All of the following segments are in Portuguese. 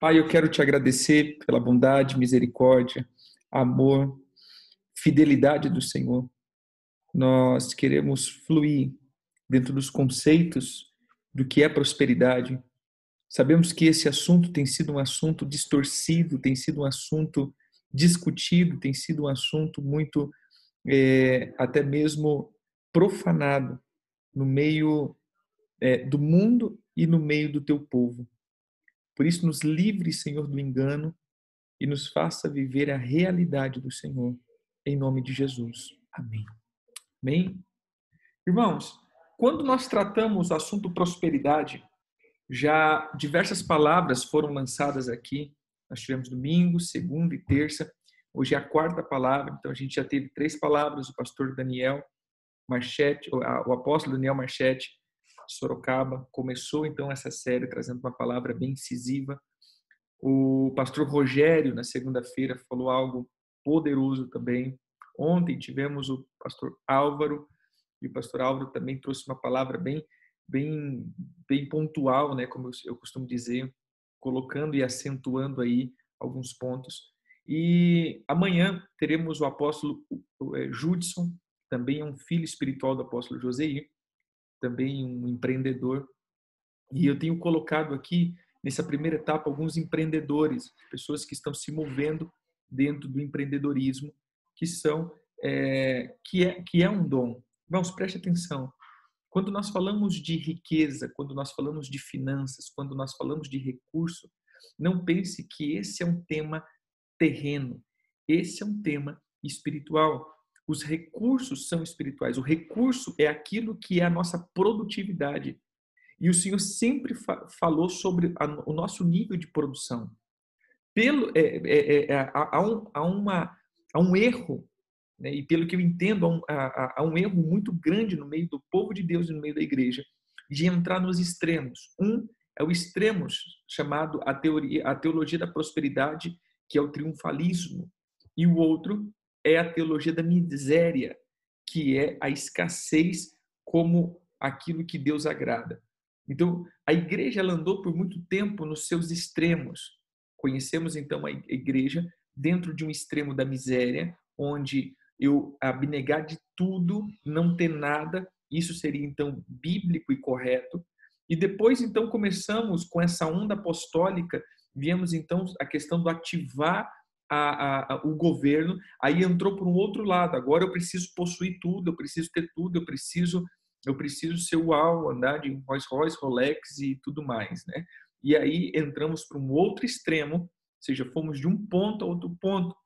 Pai, eu quero te agradecer pela bondade, misericórdia, amor, fidelidade do Senhor. Nós queremos fluir dentro dos conceitos do que é prosperidade. Sabemos que esse assunto tem sido um assunto distorcido, tem sido um assunto discutido, tem sido um assunto muito é, até mesmo profanado no meio é, do mundo e no meio do teu povo. Por isso, nos livre, Senhor, do engano e nos faça viver a realidade do Senhor. Em nome de Jesus. Amém. Amém. Irmãos, quando nós tratamos o assunto prosperidade, já diversas palavras foram lançadas aqui. Nós tivemos domingo, segunda e terça. Hoje é a quarta palavra, então a gente já teve três palavras. O pastor Daniel Marchetti, o apóstolo Daniel Marchetti Sorocaba, começou então essa série trazendo uma palavra bem incisiva. O pastor Rogério, na segunda-feira, falou algo poderoso também. Ontem tivemos o pastor Álvaro, e o pastor Álvaro também trouxe uma palavra bem, bem, bem pontual, né, como eu costumo dizer, colocando e acentuando aí alguns pontos. E amanhã teremos o apóstolo é, Judson, também é um filho espiritual do apóstolo Joseir, também um empreendedor. E eu tenho colocado aqui, nessa primeira etapa, alguns empreendedores, pessoas que estão se movendo dentro do empreendedorismo, que são é, que, é, que é um dom. Vamos, preste atenção. Quando nós falamos de riqueza, quando nós falamos de finanças, quando nós falamos de recurso, não pense que esse é um tema terreno. Esse é um tema espiritual. Os recursos são espirituais. O recurso é aquilo que é a nossa produtividade. E o Senhor sempre fa falou sobre a, o nosso nível de produção. Pelo, é, é, é, há, um, há, uma, há um erro, né? e pelo que eu entendo, há um, há, há um erro muito grande no meio do povo de Deus e no meio da igreja, de entrar nos extremos. Um é o extremo chamado a, teoria, a teologia da prosperidade, que é o triunfalismo, e o outro é a teologia da miséria, que é a escassez como aquilo que Deus agrada. Então, a igreja andou por muito tempo nos seus extremos. Conhecemos então a igreja dentro de um extremo da miséria, onde eu abnegar de tudo, não ter nada, isso seria então bíblico e correto. E depois então começamos com essa onda apostólica, viemos então a questão do ativar a, a, o governo, aí entrou para um outro lado. Agora eu preciso possuir tudo, eu preciso ter tudo, eu preciso eu preciso ser uau, andar de Rolls Royce, Rolex e tudo mais, né? E aí entramos para um outro extremo, ou seja, fomos de um ponto a outro ponto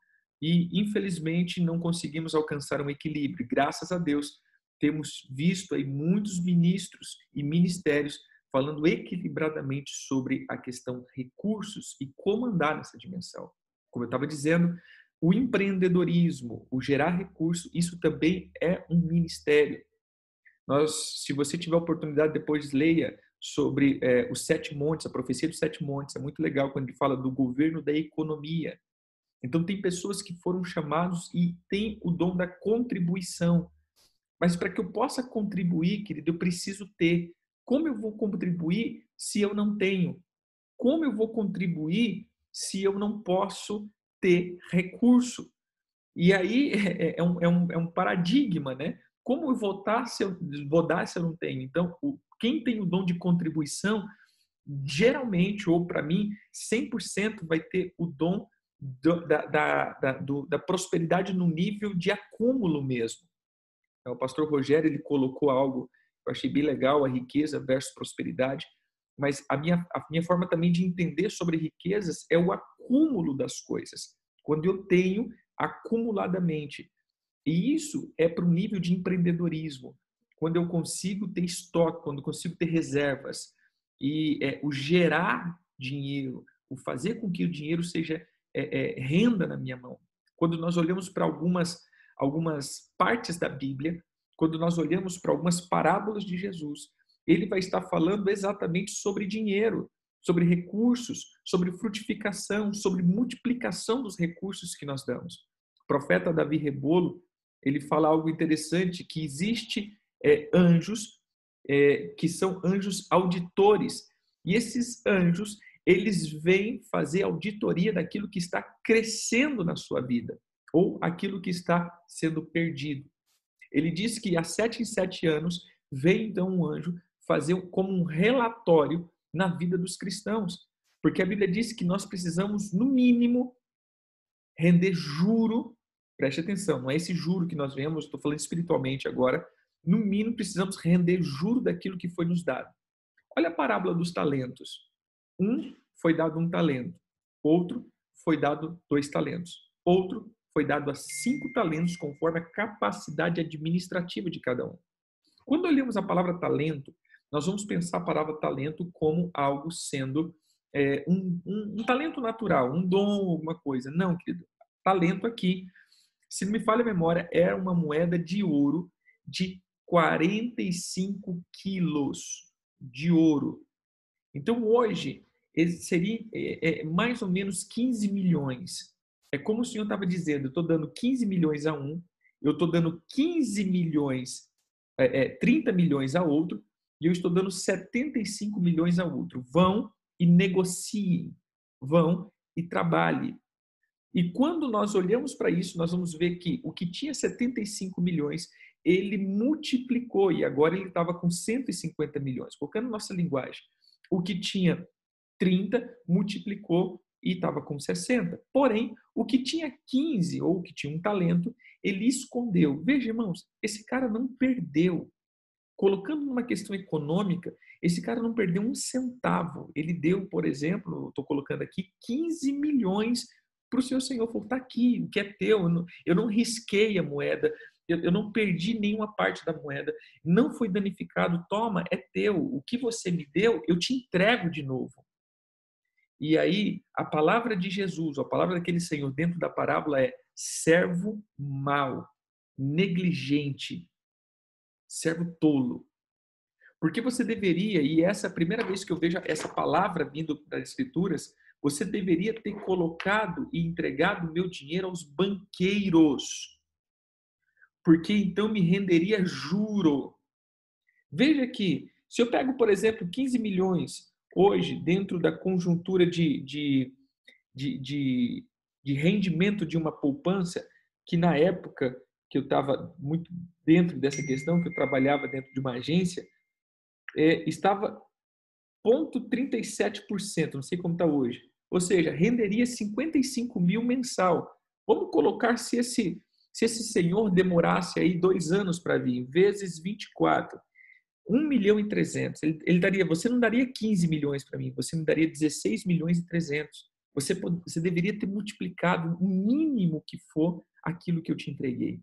e infelizmente não conseguimos alcançar um equilíbrio. Graças a Deus temos visto aí muitos ministros e ministérios falando equilibradamente sobre a questão recursos e como andar nessa dimensão como eu estava dizendo, o empreendedorismo, o gerar recurso, isso também é um ministério. Nós, se você tiver oportunidade, depois leia sobre é, os sete montes, a profecia dos sete montes. É muito legal quando ele fala do governo da economia. Então, tem pessoas que foram chamados e têm o dom da contribuição. Mas para que eu possa contribuir, querido, eu preciso ter. Como eu vou contribuir se eu não tenho? Como eu vou contribuir se eu não posso ter recurso? E aí é, é, é, um, é, um, é um paradigma, né? Como eu vou, dar se eu, vou dar se eu não tenho? Então, o, quem tem o dom de contribuição, geralmente, ou para mim, 100% vai ter o dom do, da, da, da, do, da prosperidade no nível de acúmulo mesmo. Então, o pastor Rogério ele colocou algo que eu achei bem legal, a riqueza versus prosperidade mas a minha, a minha forma também de entender sobre riquezas é o acúmulo das coisas. Quando eu tenho acumuladamente. E isso é para o nível de empreendedorismo. Quando eu consigo ter estoque, quando eu consigo ter reservas. E é, o gerar dinheiro, o fazer com que o dinheiro seja é, é, renda na minha mão. Quando nós olhamos para algumas, algumas partes da Bíblia, quando nós olhamos para algumas parábolas de Jesus, ele vai estar falando exatamente sobre dinheiro, sobre recursos, sobre frutificação, sobre multiplicação dos recursos que nós damos. O profeta Davi Rebolo, ele fala algo interessante, que existe é, anjos é, que são anjos auditores, e esses anjos, eles vêm fazer auditoria daquilo que está crescendo na sua vida ou aquilo que está sendo perdido. Ele diz que há sete em sete anos vem então um anjo fazer como um relatório na vida dos cristãos, porque a Bíblia diz que nós precisamos, no mínimo, render juro. Preste atenção, não é esse juro que nós vemos, estou falando espiritualmente agora. No mínimo, precisamos render juro daquilo que foi nos dado. Olha a parábola dos talentos. Um foi dado um talento, outro foi dado dois talentos, outro foi dado a cinco talentos, conforme a capacidade administrativa de cada um. Quando olhamos a palavra talento, nós vamos pensar a palavra talento como algo sendo é, um, um, um, talento natural, um dom, alguma coisa. Não, querido. Talento aqui, se não me falha a memória, é uma moeda de ouro de 45 quilos de ouro. Então, hoje, seria é, é, mais ou menos 15 milhões. É como o senhor estava dizendo, eu estou dando 15 milhões a um, eu estou dando 15 milhões, é, é, 30 milhões a outro, e eu estou dando 75 milhões a outro. Vão e negociem, vão e trabalhem. E quando nós olhamos para isso, nós vamos ver que o que tinha 75 milhões, ele multiplicou e agora ele estava com 150 milhões. Colocando nossa linguagem, o que tinha 30 multiplicou e estava com 60. Porém, o que tinha 15 ou que tinha um talento, ele escondeu. Veja, irmãos, esse cara não perdeu. Colocando numa questão econômica, esse cara não perdeu um centavo. Ele deu, por exemplo, estou colocando aqui, 15 milhões para o seu senhor. Falou, está aqui, o que é teu. Eu não, eu não risquei a moeda, eu, eu não perdi nenhuma parte da moeda, não foi danificado. Toma, é teu. O que você me deu, eu te entrego de novo. E aí, a palavra de Jesus, a palavra daquele Senhor dentro da parábola é servo mau, negligente, servo tolo. Porque você deveria, e essa é a primeira vez que eu vejo essa palavra vindo das Escrituras, você deveria ter colocado e entregado meu dinheiro aos banqueiros. Porque então me renderia juro. Veja que, se eu pego, por exemplo, 15 milhões hoje, dentro da conjuntura de, de, de, de, de rendimento de uma poupança, que na época que eu estava muito dentro dessa questão, que eu trabalhava dentro de uma agência, é, estava 0,37%, não sei como está hoje. Ou seja, renderia 55 mil mensal. Vamos colocar se esse, se esse senhor demorasse aí dois anos para vir, vezes 24. 1 milhão e 300. Ele, ele daria, você não daria 15 milhões para mim, você me daria 16 milhões e 300. Você, você deveria ter multiplicado o mínimo que for aquilo que eu te entreguei.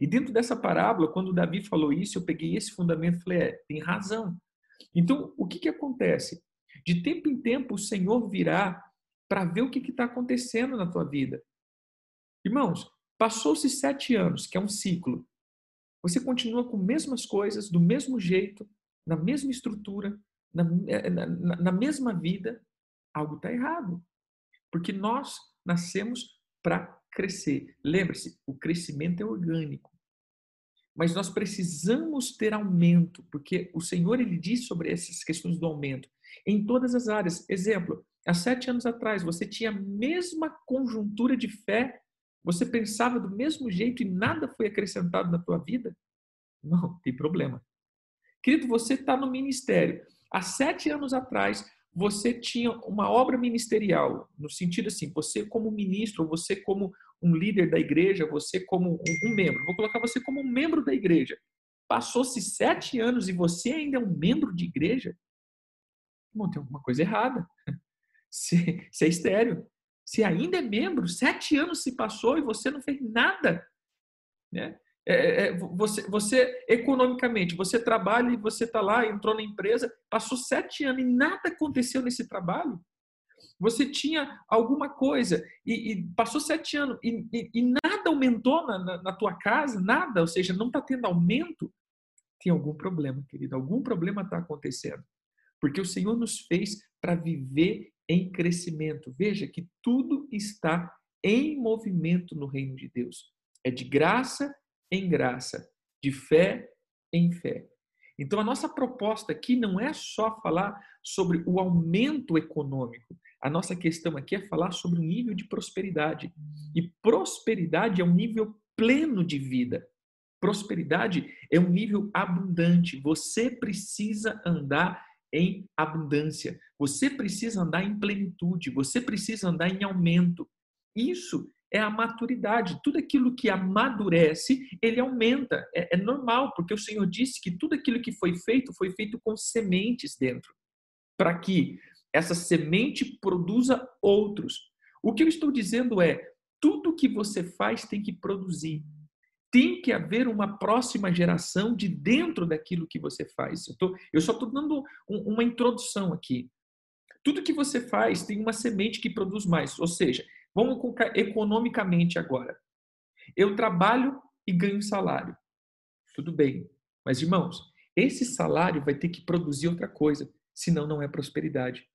E dentro dessa parábola, quando Davi falou isso, eu peguei esse fundamento e falei, é, tem razão. Então, o que, que acontece? De tempo em tempo, o Senhor virá para ver o que está acontecendo na tua vida. Irmãos, passou-se sete anos, que é um ciclo. Você continua com as mesmas coisas, do mesmo jeito, na mesma estrutura, na, eh, na, na mesma vida, algo está errado. Porque nós nascemos para crescer. Lembre-se, o crescimento é orgânico. Mas nós precisamos ter aumento, porque o Senhor ele diz sobre essas questões do aumento em todas as áreas. Exemplo, há sete anos atrás você tinha a mesma conjuntura de fé você pensava do mesmo jeito e nada foi acrescentado na tua vida? Não, tem problema. Querido, você está no ministério. Há sete anos atrás, você tinha uma obra ministerial, no sentido assim, você como ministro, você como um líder da igreja, você como um, membro. Vou colocar você como um membro da igreja. Passou-se sete anos e você ainda é um membro de igreja? Bom, tem alguma coisa errada. Você é estéreo. Se ainda é membro, sete anos se passou e você não fez nada. Né? É, é, é você, você, economicamente, você trabalha e você está lá, entrou na empresa, passou sete anos e nada aconteceu nesse trabalho. Você tinha alguma coisa e, e passou sete anos e, e, e nada aumentou na, na, na, tua casa, nada, ou seja, não está tendo aumento. Tem algum problema, querido, algum problema está acontecendo. Porque o Senhor nos fez para viver em crescimento. Veja que tudo está em movimento no reino de Deus. É de graça em graça, de fé em fé. Então, a nossa proposta aqui não é só falar sobre o aumento econômico. A nossa questão aqui é falar sobre o nível de prosperidade. E prosperidade é um nível pleno de vida. Prosperidade é um nível abundante. Você precisa andar em abundância. Você precisa andar em plenitude. Você precisa andar em aumento. Isso é a maturidade. Tudo aquilo que amadurece, ele aumenta. É, é, normal, porque o Senhor disse que tudo aquilo que foi feito, foi feito com sementes dentro, para que essa semente produza outros. O que eu estou dizendo é: tudo que você faz tem que produzir. Tem que haver uma próxima geração de dentro daquilo que você faz. Eu, tô, eu só estou dando um, uma introdução aqui. Tudo que você faz tem uma semente que produz mais. Ou seja, Vamos colocar economicamente agora. Eu trabalho e ganho salário. Tudo bem. Mas, irmãos, esse salário vai ter que produzir outra coisa, senão não é prosperidade.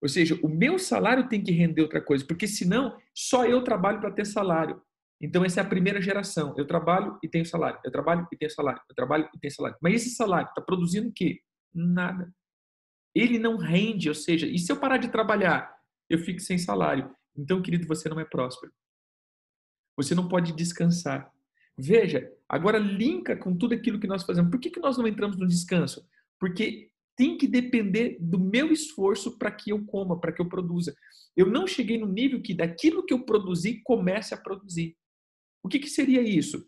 Ou seja, o meu salário tem que render outra coisa, porque senão só eu trabalho para ter salário. Então, essa é a primeira geração. Eu trabalho e tenho salário. Eu trabalho e tenho salário. Eu trabalho e tenho salário. Mas esse salário está produzindo o quê? Nada. Ele não rende, ou seja, e se eu parar de trabalhar, eu fico sem salário. Então, querido, você não é próspero. Você não pode descansar. Veja, agora linka com tudo aquilo que nós fazemos. Por que, que nós não entramos no descanso? Porque tem que depender do meu esforço para que eu coma, para que eu produza. Eu não cheguei no nível que daquilo que eu produzi comece a produzir. O que, que seria isso?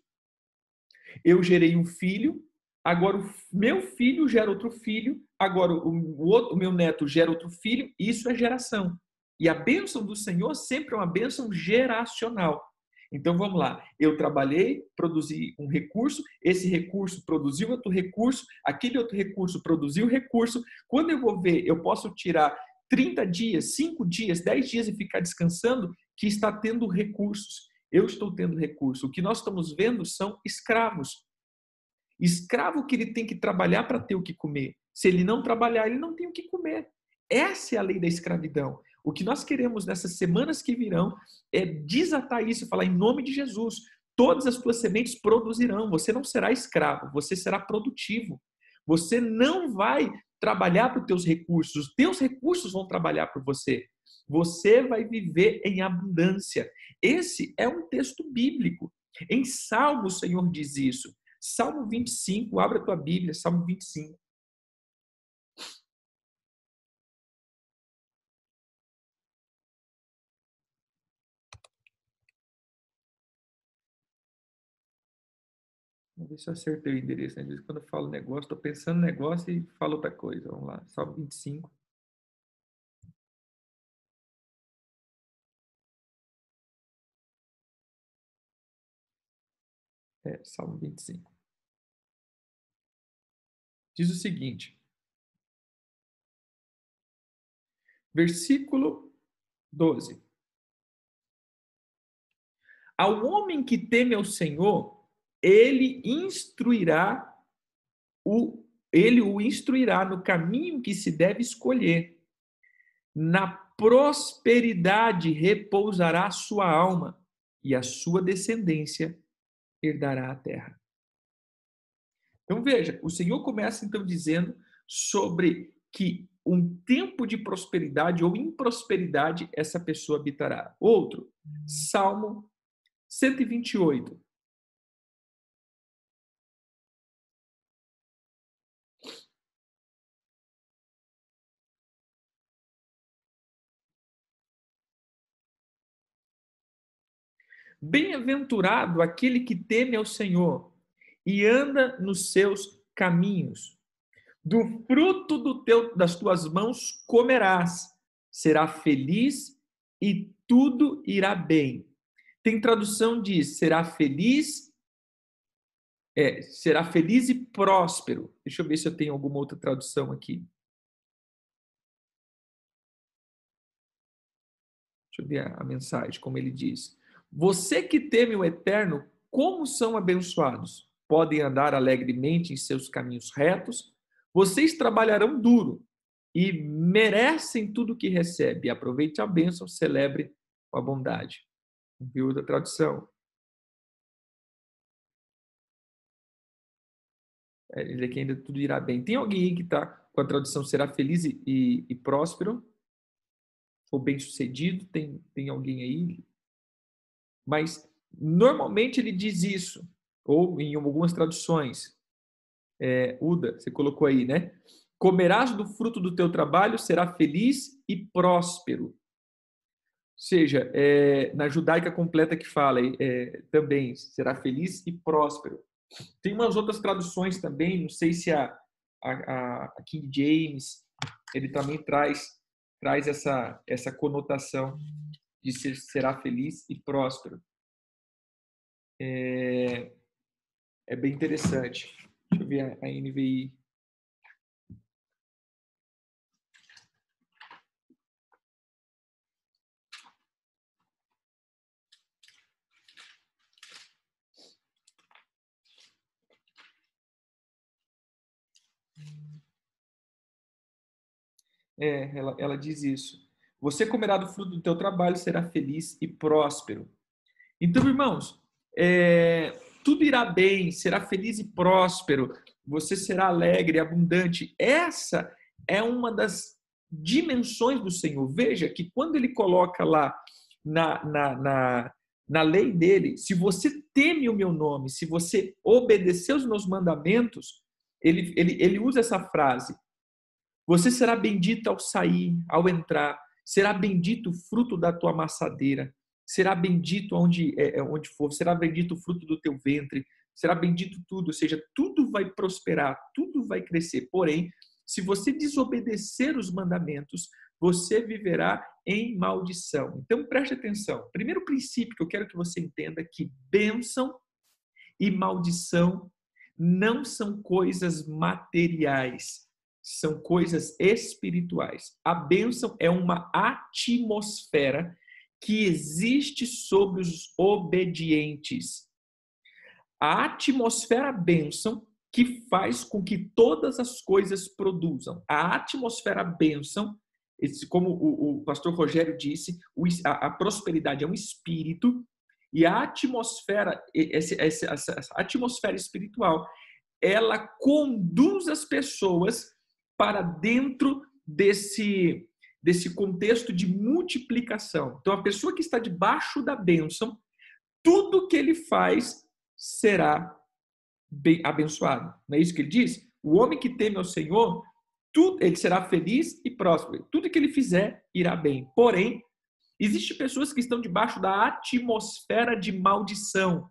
Eu gerei um filho, agora o meu filho gera outro filho, agora o, outro, o meu neto gera outro filho, isso é geração. E a bênção do Senhor sempre é uma bênção geracional. Então vamos lá, eu trabalhei, produzi um recurso, esse recurso produziu outro recurso, aquele outro recurso produziu recurso. Quando eu vou ver, eu posso tirar 30 dias, 5 dias, 10 dias e ficar descansando, que está tendo recursos. Eu estou tendo recurso. O que nós estamos vendo são escravos. Escravo que ele tem que trabalhar para ter o que comer. Se ele não trabalhar, ele não tem o que comer. Essa é a lei da escravidão. O que nós queremos nessas semanas que virão é desatar isso, falar em nome de Jesus. Todas as tuas sementes produzirão. Você não será escravo, você será produtivo. Você não vai trabalhar para os teus recursos, os teus recursos vão trabalhar por você. Você vai viver em abundância. Esse é um texto bíblico. Em Salmo, o Senhor diz isso. Salmo 25, abra tua Bíblia, Salmo 25. Vamos ver se eu acertei o endereço. Às vezes, quando eu falo negócio, estou pensando negócio e falo outra coisa. Vamos lá, Salmo 25. É, Salmo 25. Diz o seguinte, versículo 12. Ao homem que teme ao Senhor, ele instruirá o ele o instruirá no caminho que se deve escolher. Na prosperidade repousará a sua alma e a sua descendência herdará a terra. Então veja, o Senhor começa então dizendo sobre que um tempo de prosperidade ou improsperidade essa pessoa habitará. Outro, Salmo 128. Bem-aventurado aquele que teme ao Senhor e anda nos seus caminhos. Do fruto do teu, das tuas mãos comerás, será feliz e tudo irá bem. Tem tradução diz: será feliz, é, será feliz e próspero. Deixa eu ver se eu tenho alguma outra tradução aqui. Deixa eu ver a, a mensagem, como ele diz. Você que teme o eterno, como são abençoados? Podem andar alegremente em seus caminhos retos. Vocês trabalharão duro e merecem tudo o que recebe. Aproveite a bênção, celebre a bondade. Viu da tradução? É, ele aqui ainda tudo irá bem. Tem alguém aí que está com a tradução será feliz e, e, e próspero? Ou bem sucedido? Tem, tem alguém aí? Mas normalmente ele diz isso, ou em algumas traduções. É, Uda, você colocou aí, né? Comerás do fruto do teu trabalho, será feliz e próspero. Ou seja, é, na judaica completa que fala é, também, será feliz e próspero. Tem umas outras traduções também, não sei se a, a, a King James, ele também traz, traz essa, essa conotação de ser, será feliz e próspero. É, é bem interessante. Deixa eu ver a, a NVI. É, ela, ela diz isso. Você comerá do fruto do teu trabalho, será feliz e próspero. Então, irmãos, é, tudo irá bem, será feliz e próspero, você será alegre, abundante. Essa é uma das dimensões do Senhor. Veja que quando ele coloca lá na, na, na, na lei dele, se você teme o meu nome, se você obedecer os meus mandamentos, ele, ele, ele usa essa frase: você será bendito ao sair, ao entrar, será bendito o fruto da tua maçadeira, será bendito onde, é, é, onde for, será bendito o fruto do teu ventre, será bendito tudo, ou seja, tudo vai prosperar, tudo vai crescer. Porém, se você desobedecer os mandamentos, você viverá em maldição. Então preste atenção. Primeiro princípio que eu quero que você entenda é que bênção e maldição não são coisas materiais são coisas espirituais. A bênção é uma atmosfera que existe sobre os obedientes. A atmosfera bênção que faz com que todas as coisas produzam. A atmosfera bênção, como o, pastor Rogério disse, a, prosperidade é um espírito e a atmosfera, essa atmosfera espiritual, ela conduz as pessoas para dentro desse, desse contexto de multiplicação. Então, a pessoa que está debaixo da bênção, tudo que ele faz será abençoado. Não é isso que ele diz? O homem que teme ao Senhor, tudo, ele será feliz e próspero. Tudo que ele fizer irá bem. Porém, existem pessoas que estão debaixo da atmosfera de maldição.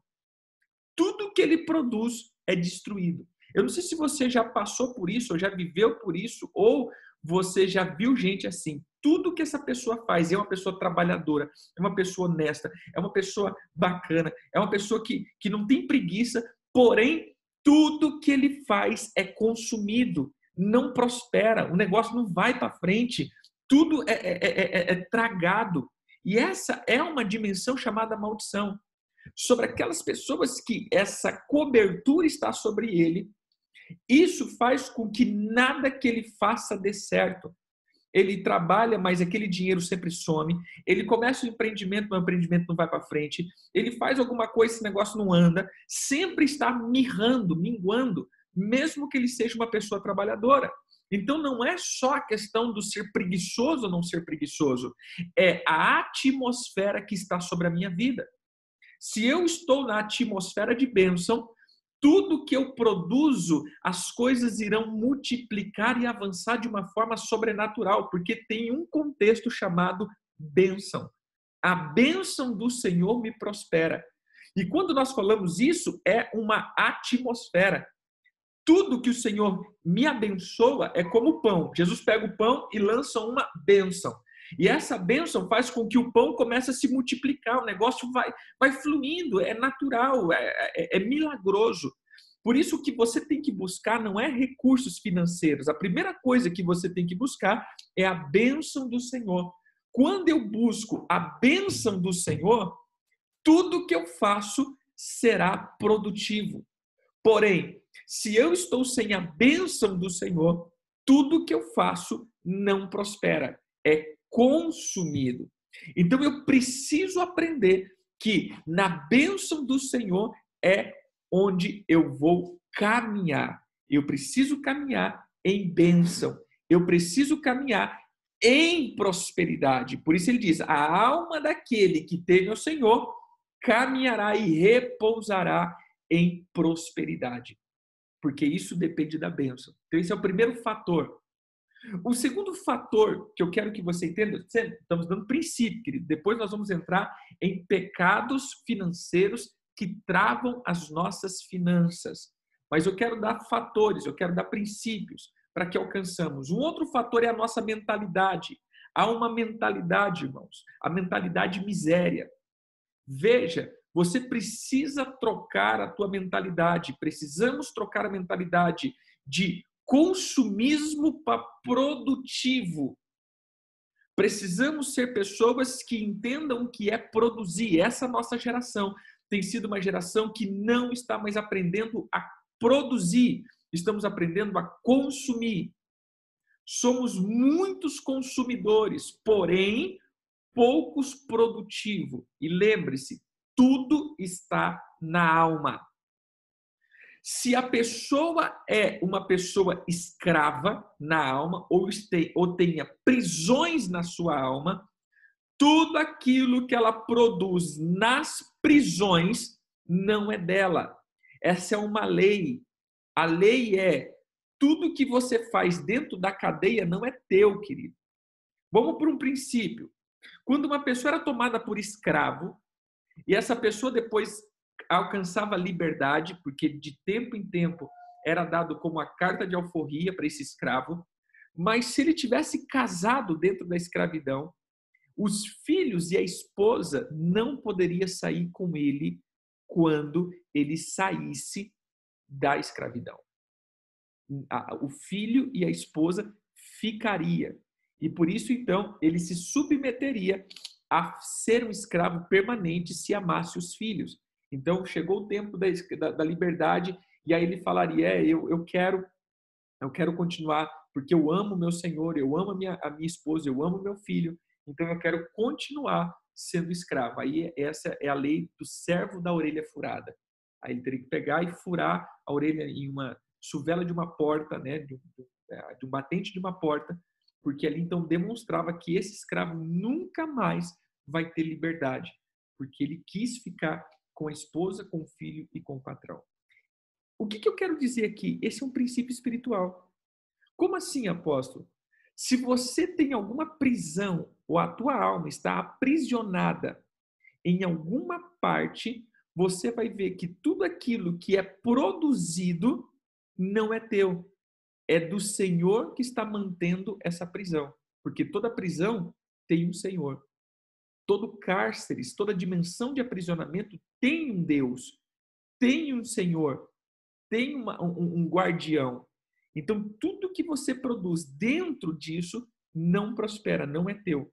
Tudo que ele produz é destruído. Eu não sei se você já passou por isso, ou já viveu por isso, ou você já viu gente assim. Tudo que essa pessoa faz é uma pessoa trabalhadora, é uma pessoa honesta, é uma pessoa bacana, é uma pessoa que, que não tem preguiça, porém, tudo que ele faz é consumido, não prospera, o negócio não vai para frente, tudo é, é, é, é, tragado. E essa é uma dimensão chamada maldição. Sobre aquelas pessoas que essa cobertura está sobre ele, isso faz com que nada que ele faça dê certo. Ele trabalha, mas aquele dinheiro sempre some. Ele começa o empreendimento, mas o empreendimento não vai para frente. Ele faz alguma coisa, esse negócio não anda. Sempre está mirrando, minguando, mesmo que ele seja uma pessoa trabalhadora. Então não é só a questão do ser preguiçoso ou não ser preguiçoso, é a atmosfera que está sobre a minha vida. Se eu estou na atmosfera de bênção, tudo que eu produzo, as coisas irão multiplicar e avançar de uma forma sobrenatural, porque tem um contexto chamado bênção. A bênção do Senhor me prospera. E quando nós falamos isso, é uma atmosfera. Tudo que o Senhor me abençoa é como pão. Jesus pega o pão e lança uma bênção. E essa bênção faz com que o pão comece a se multiplicar, o negócio vai, vai fluindo, é natural, é, é, é milagroso. Por isso que você tem que buscar não é recursos financeiros. A primeira coisa que você tem que buscar é a bênção do Senhor. Quando eu busco a bênção do Senhor, tudo que eu faço será produtivo. Porém, se eu estou sem a bênção do Senhor, tudo que eu faço não prospera. É consumido. Então eu preciso aprender que na bênção do Senhor é onde eu vou caminhar. Eu preciso caminhar em bênção. Eu preciso caminhar em prosperidade. Por isso ele diz: a alma daquele que teme ao Senhor caminhará e repousará em prosperidade. Porque isso depende da bênção. Então, esse é o primeiro fator. O segundo fator que eu quero que você entenda, estamos dando princípio, querido. Depois nós vamos entrar em pecados financeiros que travam as nossas finanças. Mas eu quero dar fatores, eu quero dar princípios para que alcançamos. Um outro fator é a nossa mentalidade. Há uma mentalidade, irmãos, a mentalidade miséria. Veja, você precisa trocar a tua mentalidade. Precisamos trocar a mentalidade de consumismo para produtivo. Precisamos ser pessoas que entendam o que é produzir. Essa nossa geração tem sido uma geração que não está mais aprendendo a produzir, estamos aprendendo a consumir. Somos muitos consumidores, porém poucos produtivos. E lembre-se, tudo está na alma. Se a pessoa é uma pessoa escrava na alma ou, este, ou tenha prisões na sua alma, tudo aquilo que ela produz nas prisões não é dela. Essa é uma lei. A lei é tudo que você faz dentro da cadeia não é teu, querido. Vamos por um princípio. Quando uma pessoa era tomada por escravo e essa pessoa depois alcançava liberdade, porque de tempo em tempo era dado como a carta de alforria para esse escravo, mas se ele tivesse casado dentro da escravidão, os filhos e a esposa não poderiam sair com ele quando ele saísse da escravidão. O filho e a esposa ficaria. E por isso, então, ele se submeteria a ser um escravo permanente se amasse os filhos. Então, chegou o tempo da, da, da liberdade e aí ele falaria: é, eu, eu quero eu quero continuar porque eu amo meu Senhor, eu amo a minha, a minha esposa, eu amo meu filho, então eu quero continuar sendo escravo. Aí essa é a lei do servo da orelha furada. Aí ele teria que pegar e furar a orelha em uma chuvela de uma porta, né, de, é, de um batente de uma porta, porque ali então demonstrava que esse escravo nunca mais vai ter liberdade, porque ele quis ficar com a esposa, com o filho e com o patrão. O que, que eu quero dizer aqui? Esse é um princípio espiritual. Como assim, apóstolo? Se você tem alguma prisão ou a tua alma está aprisionada em alguma parte, você vai ver que tudo aquilo que é produzido não é teu. É do Senhor que está mantendo essa prisão. Porque toda prisão tem um Senhor. Todo cárcere, toda dimensão de aprisionamento tem um Deus, tem um Senhor, tem uma, um, um guardião. Então, tudo que você produz dentro disso não prospera, não é teu.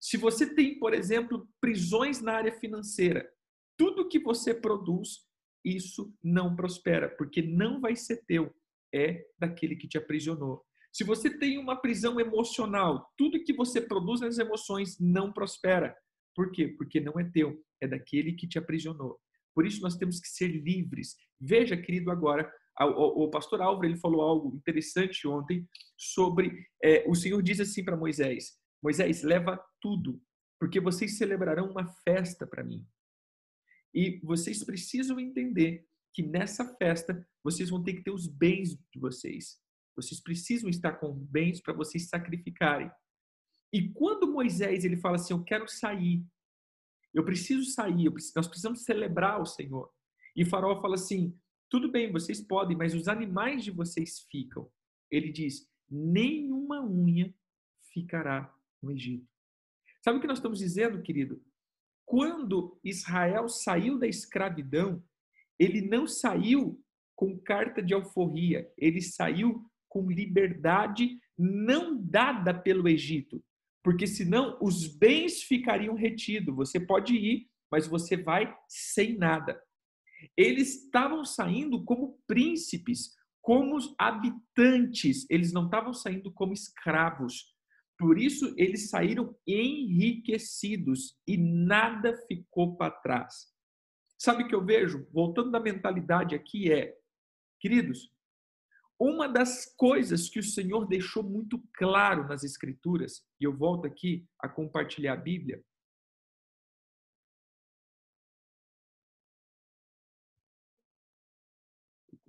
Se você tem, por exemplo, prisões na área financeira, tudo que você produz, isso não prospera, porque não vai ser teu, é daquele que te aprisionou. Se você tem uma prisão emocional, tudo que você produz nas emoções não prospera. Por quê? Porque não é teu, é daquele que te aprisionou. Por isso nós temos que ser livres. Veja, querido, agora o, pastor Álvaro ele falou algo interessante ontem sobre é, o Senhor diz assim para Moisés: Moisés, leva tudo, porque vocês celebrarão uma festa para mim. E vocês precisam entender que nessa festa vocês vão ter que ter os bens de vocês. Vocês precisam estar com bens para vocês sacrificarem. E quando Moisés ele fala assim, eu quero sair, eu preciso sair, eu preciso, nós precisamos celebrar o Senhor. E Faraó fala assim, tudo bem, vocês podem, mas os animais de vocês ficam. Ele diz: nenhuma unha ficará no Egito. Sabe o que nós estamos dizendo, querido? Quando Israel saiu da escravidão, ele não saiu com carta de alforria, ele saiu com liberdade não dada pelo Egito, porque senão os bens ficariam retidos. Você pode ir, mas você vai sem nada. Eles estavam saindo como príncipes, como habitantes, eles não estavam saindo como escravos. Por isso, eles saíram enriquecidos e nada ficou para trás. Sabe o que eu vejo? Voltando da mentalidade aqui, é, queridos, uma das coisas que o Senhor deixou muito claro nas Escrituras, e eu volto aqui a compartilhar a Bíblia,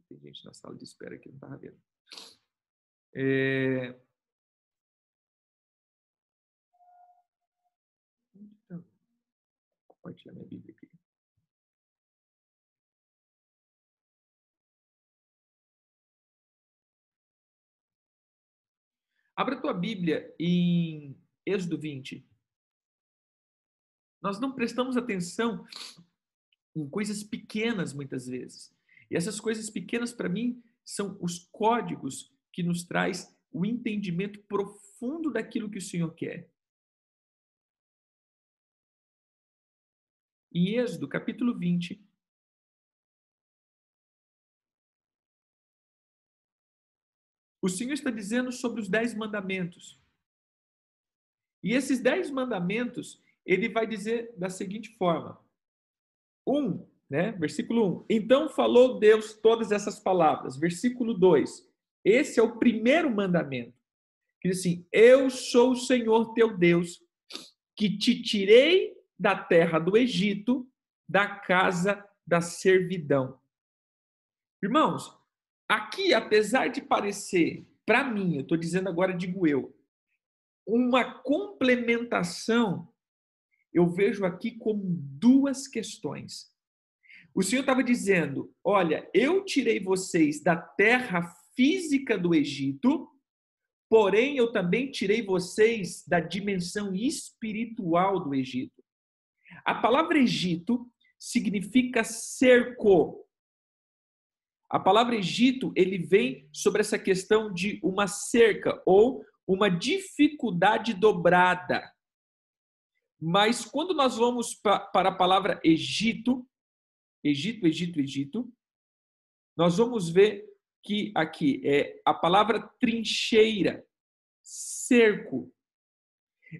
tem gente na sala de espera que não estava vendo. É... Vou compartilhar minha Bíblia Abra a tua Bíblia em Êxodo 20. Nós não prestamos atenção em coisas pequenas muitas vezes. E essas coisas pequenas para mim são os códigos que nos traz o entendimento profundo daquilo que o Senhor quer. Em Êxodo, capítulo 20, O Senhor está dizendo sobre os dez mandamentos. E esses dez mandamentos, ele vai dizer da seguinte forma: um, né? Versículo 1. Então falou Deus todas essas palavras. Versículo 2. Esse é o primeiro mandamento. Que diz assim: Eu sou o Senhor teu Deus, que te tirei da terra do Egito, da casa da servidão. Irmãos, Aqui, apesar de parecer, para mim, eu estou dizendo agora, digo eu, uma complementação, eu vejo aqui como duas questões. O Senhor estava dizendo: olha, eu tirei vocês da terra física do Egito, porém eu também tirei vocês da dimensão espiritual do Egito. A palavra Egito significa cerco, a palavra Egito, ele vem sobre essa questão de uma cerca ou uma dificuldade dobrada. Mas quando nós vamos para a palavra Egito, Egito, Egito, Egito, nós vamos ver que aqui é a palavra trincheira, cerco.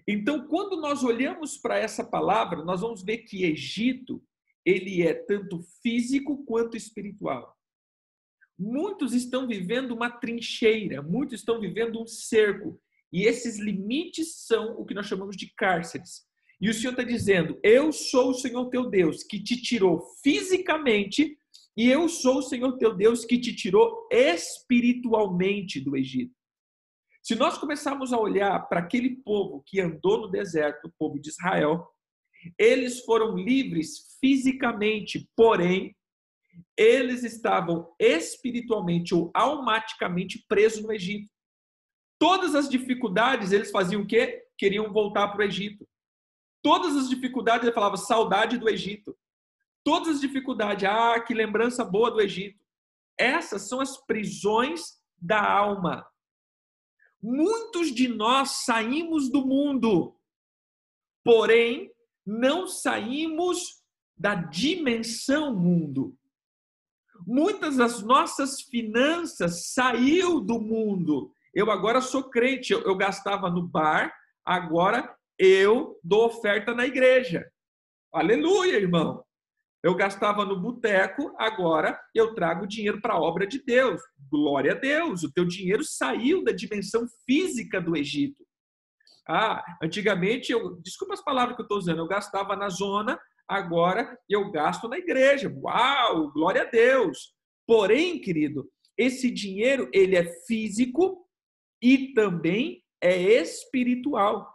Então, quando nós olhamos para essa palavra, nós vamos ver que Egito, ele é tanto físico quanto espiritual. Muitos estão vivendo uma trincheira, muitos estão vivendo um cerco. E esses limites são o que nós chamamos de cárceres. E o Senhor está dizendo: Eu sou o Senhor teu Deus que te tirou fisicamente, e eu sou o Senhor teu Deus que te tirou espiritualmente do Egito. Se nós começarmos a olhar para aquele povo que andou no deserto, o povo de Israel, eles foram livres fisicamente, porém eles estavam espiritualmente ou almaticamente presos no Egito. Todas as dificuldades, eles faziam o quê? Queriam voltar para o Egito. Todas as dificuldades, ele falava saudade do Egito. Todas as dificuldades, ah, que lembrança boa do Egito. Essas são as prisões da alma. Muitos de nós saímos do mundo, porém não saímos da dimensão mundo. Muitas das nossas finanças saiu do mundo. Eu agora sou crente, eu, eu gastava no bar, agora eu dou oferta na igreja. Aleluia, irmão. Eu gastava no boteco, agora eu trago dinheiro para a obra de Deus. Glória a Deus. O teu dinheiro saiu da dimensão física do Egito. Ah, antigamente, eu, desculpa as palavras que eu estou usando, eu gastava na zona, agora eu gasto na igreja. Uau, glória a Deus. Porém, querido, esse dinheiro ele é físico e também é espiritual.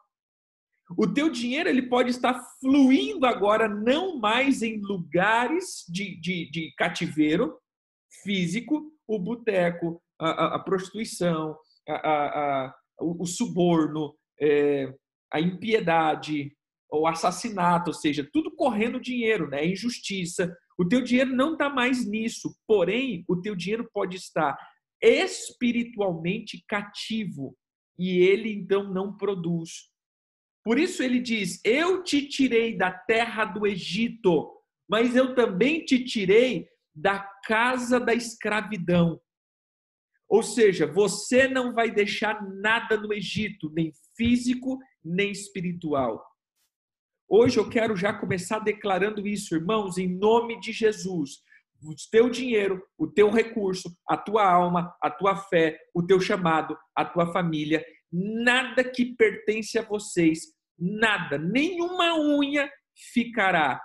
O teu dinheiro ele pode estar fluindo agora não mais em lugares de, de, de cativeiro físico, o boteco, a, a, a, prostituição, a, o, o, suborno, é, a impiedade, o assassinato, ou seja, tudo correndo dinheiro, né? Injustiça. O teu dinheiro não está mais nisso, porém, o teu dinheiro pode estar espiritualmente cativo e ele então não produz. Por isso ele diz: Eu te tirei da terra do Egito, mas eu também te tirei da casa da escravidão. Ou seja, você não vai deixar nada no Egito, nem físico, nem espiritual. Hoje eu quero já começar declarando isso, irmãos, em nome de Jesus. o teu dinheiro, o teu recurso, a tua alma, a tua fé, o teu chamado, a tua família, nada que pertence a vocês, nada, nenhuma unha ficará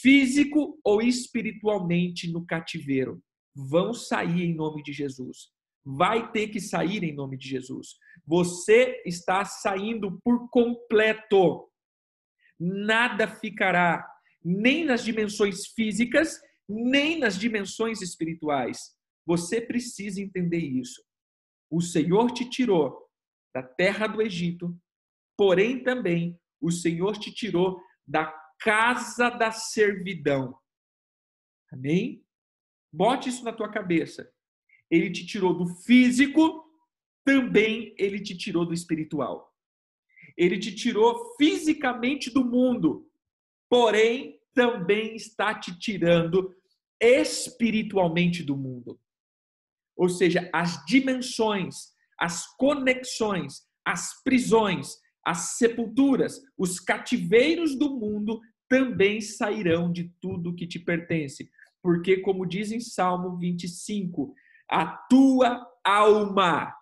físico ou espiritualmente no cativeiro. Vão sair em nome de Jesus. Vai ter que sair em nome de Jesus. Você está saindo por completo. Nada ficará, nem nas dimensões físicas, nem nas dimensões espirituais. Você precisa entender isso. O Senhor te tirou da terra do Egito, porém também o Senhor te tirou da casa da servidão. Amém? Bote isso na tua cabeça. Ele te tirou do físico, também ele te tirou do espiritual. Ele te tirou fisicamente do mundo, porém também está te tirando espiritualmente do mundo. Ou seja, as dimensões, as conexões, as prisões, as sepulturas, os cativeiros do mundo também sairão de tudo que te pertence. Porque, como diz em Salmo 25, a tua alma,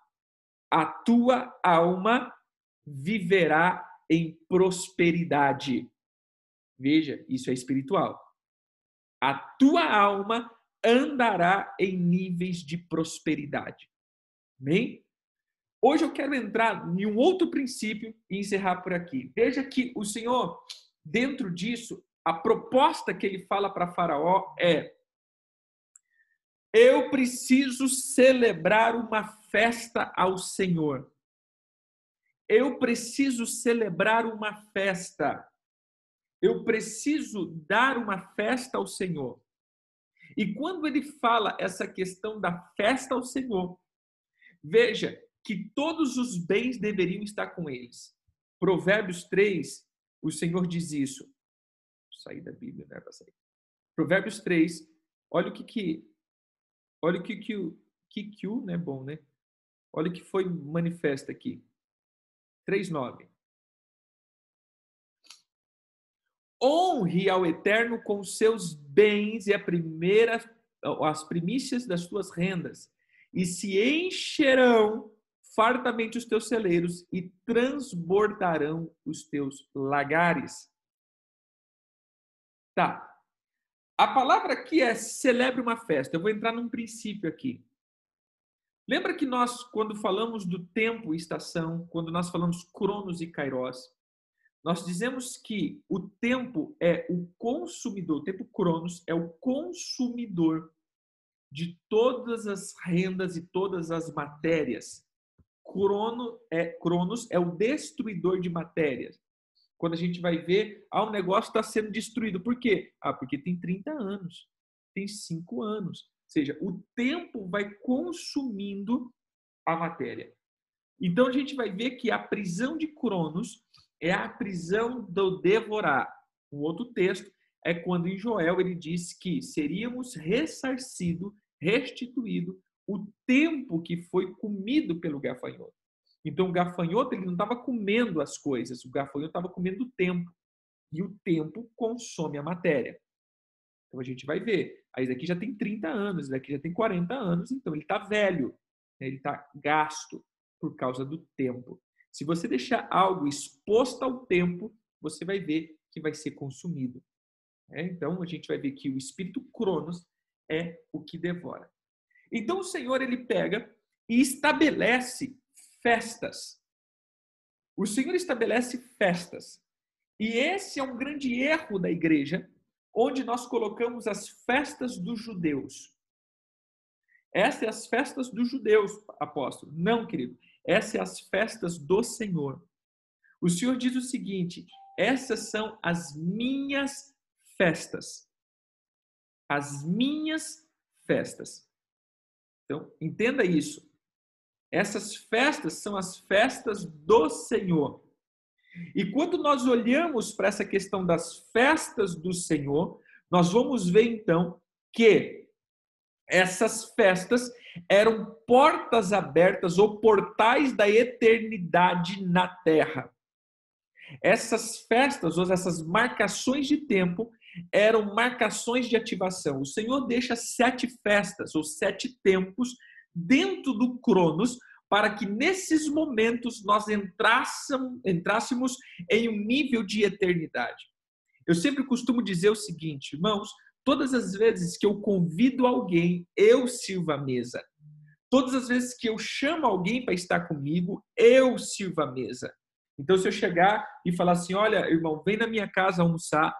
a tua alma viverá em prosperidade. Veja, isso é espiritual. A tua alma andará em níveis de prosperidade. Amém? Hoje eu quero entrar em um outro princípio e encerrar por aqui. Veja que o Senhor, dentro disso, a proposta que ele fala para Faraó é: eu preciso celebrar uma festa ao Senhor. Eu preciso celebrar uma festa. Eu preciso dar uma festa ao Senhor. E quando ele fala essa questão da festa ao Senhor, veja, que todos os bens deveriam estar com eles. Provérbios 3, o Senhor diz isso. Vou sair da Bíblia, né, para sair. Provérbios 3, olha o que que olha o que que o que que o, né, bom, né? Olha o que foi manifesta aqui. 3:9. Honre ao Eterno com seus bens e primeira as primícias das tuas rendas, e se encherão fartamente os teus celeiros e transbordarão os teus lagares. Tá. A palavra aqui é celebre uma festa. Eu vou entrar num princípio aqui. Lembra que nós, quando falamos do tempo e estação, quando nós falamos cronos e kairos, nós dizemos que o tempo é o consumidor, o tempo cronos é o consumidor de todas as rendas e todas as matérias Crono é, Cronos é o destruidor de matérias. Quando a gente vai ver, ah, o negócio está sendo destruído. Por quê? Ah, porque tem 30 anos, tem 5 anos. Seja, o tempo vai consumindo a matéria. Então a gente vai ver que a prisão de Cronos é a prisão do devorar. Um outro texto é quando em Joel ele diz que seríamos ressarcido, restituído o tempo que foi comido pelo gafanhoto. Então, o gafanhoto ele não estava comendo as coisas, o gafanhoto estava comendo o tempo. E o tempo consome a matéria. Então, a gente vai ver. Aí, daqui já tem 30 anos, daqui já tem 40 anos, então ele está velho, né? ele está gasto por causa do tempo. Se você deixar algo exposto ao tempo, você vai ver que vai ser consumido. É, então, a gente vai ver que o espírito Cronos é o que devora. Então o Senhor ele pega e estabelece festas. O Senhor estabelece festas. E esse é um grande erro da igreja, onde nós colocamos as festas dos judeus. Essas são as festas dos judeus, apóstolo. Não, querido. Essas são as festas do Senhor. O Senhor diz o seguinte: essas são as minhas festas. As minhas festas. Então, entenda isso. Essas festas são as festas do Senhor. E quando nós olhamos para essa questão das festas do Senhor, nós vamos ver então que essas festas eram portas abertas ou portais da eternidade na terra. Essas festas, ou essas marcações de tempo, eram marcações de ativação. O Senhor deixa sete festas, ou sete tempos, dentro do Cronos, para que nesses momentos nós entrássemos em um nível de eternidade. Eu sempre costumo dizer o seguinte, irmãos, todas as vezes que eu convido alguém, eu sirvo a mesa. Todas as vezes que eu chamo alguém para estar comigo, eu sirvo a mesa. Então, se eu chegar e falar assim: olha, irmão, vem na minha casa almoçar,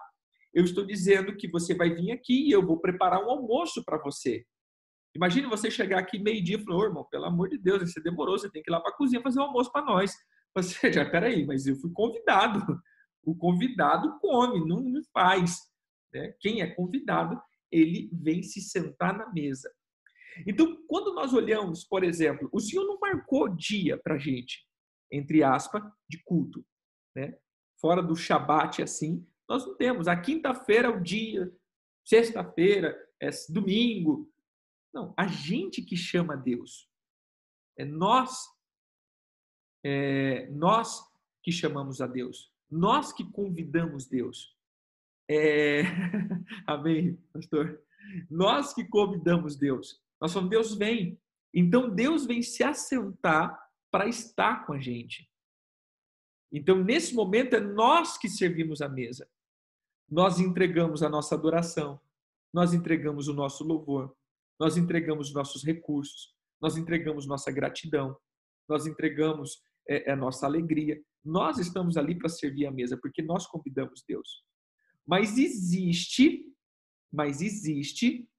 eu estou dizendo que você vai vir aqui e eu vou preparar um almoço para você. Imagine você chegar aqui meio-dia e falar: oh, irmão, pelo amor de Deus, você demorou, você tem que ir lá para a cozinha fazer um almoço para nós. Você já, peraí, mas eu fui convidado. O convidado come, não faz. Né? Quem é convidado, ele vem se sentar na mesa. Então, quando nós olhamos, por exemplo, o Senhor não marcou dia para gente, entre aspas, de culto. Né? Fora do Shabat, assim, nós não temos. A quinta-feira é o dia, sexta-feira é domingo. Não, a gente que chama Deus. É nós, é nós que chamamos a Deus. Nós que convidamos Deus. É... Amém, pastor? Nós que convidamos Deus. Nós falamos, Deus vem. Então Deus vem se assentar para estar com a gente. Então, nesse momento, é nós que servimos a mesa. Nós entregamos a nossa adoração, nós entregamos o nosso louvor, nós entregamos nossos recursos, nós entregamos nossa gratidão, nós entregamos é, a nossa alegria. Nós estamos ali para servir a mesa, porque nós convidamos Deus. Mas existe, mas existe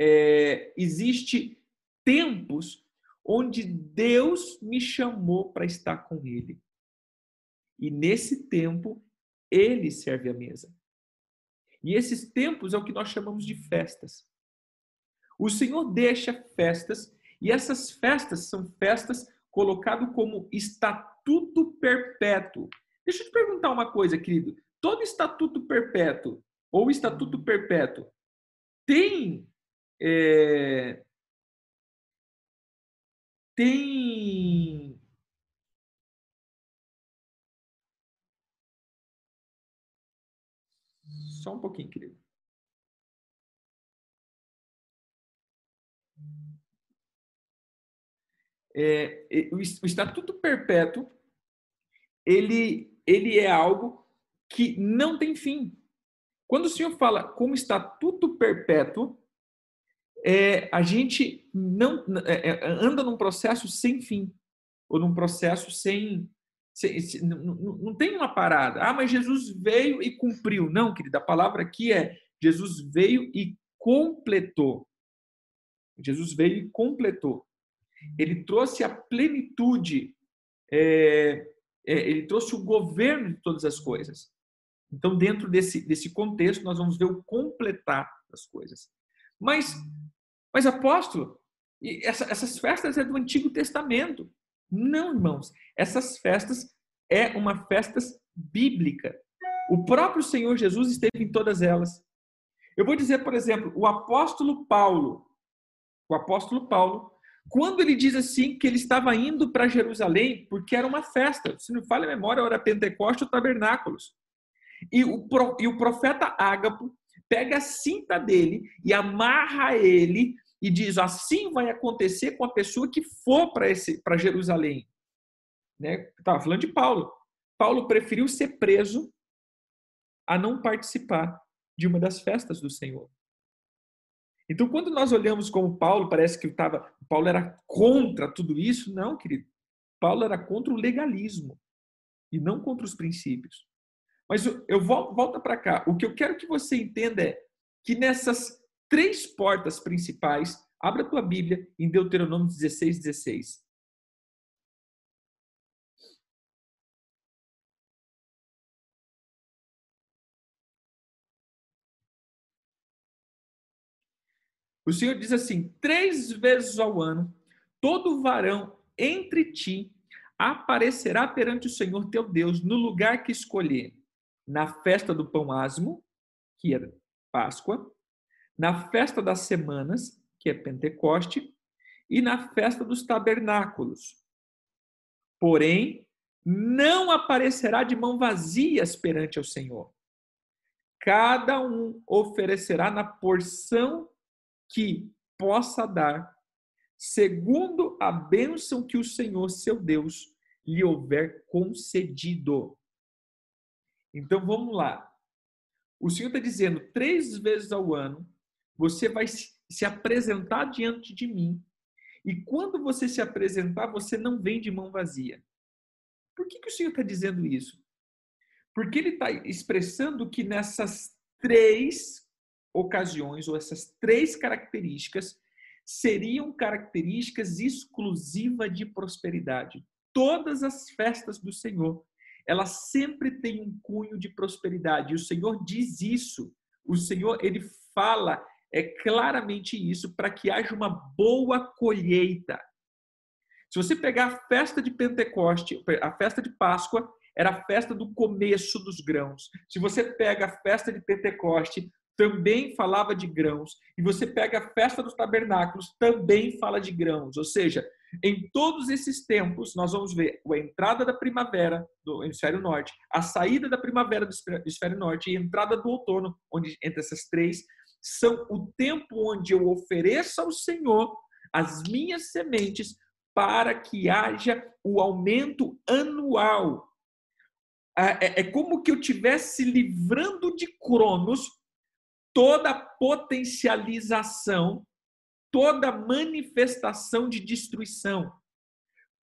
é, existe tempos onde Deus me chamou para estar com Ele. E nesse tempo, Ele serve a mesa. E esses tempos é o que nós chamamos de festas. O Senhor deixa festas, e essas festas são festas colocado como estatuto perpétuo. Deixa eu te perguntar uma coisa, querido. Todo estatuto perpétuo ou estatuto perpétuo tem é, tem só um pouquinho, querido. É, o estatuto perpétuo ele ele é algo que não tem fim. Quando o senhor fala como estatuto perpétuo, é, a gente não é, é, anda num processo sem fim, ou num processo sem. sem, sem não, não, tem uma parada. Ah, mas Jesus veio e cumpriu. Não, querida, a palavra aqui é: Jesus veio e completou. Jesus veio e completou. Ele trouxe a plenitude, é, é, ele trouxe o governo de todas as coisas. Então, dentro desse, desse contexto, nós vamos ver o completar das coisas. Mas mas apóstolo, essa, essas festas é do Antigo Testamento. Não, irmãos. Essas festas é uma festas bíblica. O próprio Senhor Jesus esteve em todas elas. Eu vou dizer, por exemplo, o apóstolo Paulo. O apóstolo Paulo, quando ele diz assim que ele estava indo para Jerusalém porque era uma festa, se não falha a memória, era Pentecoste ou Tabernáculos. E o, e o profeta Ágapo pega a cinta dele e amarra ele e diz: assim vai acontecer com a pessoa que for para Jerusalém. Né? Estava falando de Paulo. Paulo preferiu ser preso a não participar de uma das festas do Senhor. Então, quando nós olhamos como Paulo, parece que tava, Paulo era contra tudo isso. Não, querido. Paulo era contra o legalismo e não contra os princípios. Mas eu, eu volto, volta para cá. O que eu quero que você entenda é que nessas três portas principais. Abra tua Bíblia em Deuteronômio 16, 16. O Senhor diz assim: três vezes ao ano, todo varão entre ti aparecerá perante o Senhor teu Deus no lugar que escolher, na festa do pão asmo, que era Páscoa, na festa das semanas, que é Pentecoste, e na festa dos tabernáculos. Porém, não aparecerá de mão vazias perante o Senhor. Cada um oferecerá na porção que possa dar, segundo a bênção que o Senhor, seu Deus, lhe houver concedido. Então vamos lá. O Senhor está dizendo: três vezes ao ano, você vai se apresentar diante de mim. E quando você se apresentar, você não vem de mão vazia. Por que, que o Senhor está dizendo isso? Porque ele está expressando que nessas três ocasiões, ou essas três características, seriam características exclusivas de prosperidade. Todas as festas do Senhor, elas sempre têm um cunho de prosperidade. E o Senhor diz isso. O Senhor, ele fala é claramente isso para que haja uma boa colheita. Se você pegar a festa de Pentecoste, a festa de Páscoa, era a festa do começo dos grãos. Se você pega a festa de Pentecoste, também falava de grãos. E você pega a festa dos tabernáculos, também fala de grãos. Ou seja, em todos esses tempos, nós vamos ver a entrada da primavera do hemisfério norte, a saída da primavera do hemisfério norte e a entrada do outono, onde entre essas três são o tempo onde eu ofereço ao Senhor as minhas sementes para que haja o aumento anual. É, é como que eu tivesse livrando de Cronos toda potencialização, toda manifestação de destruição.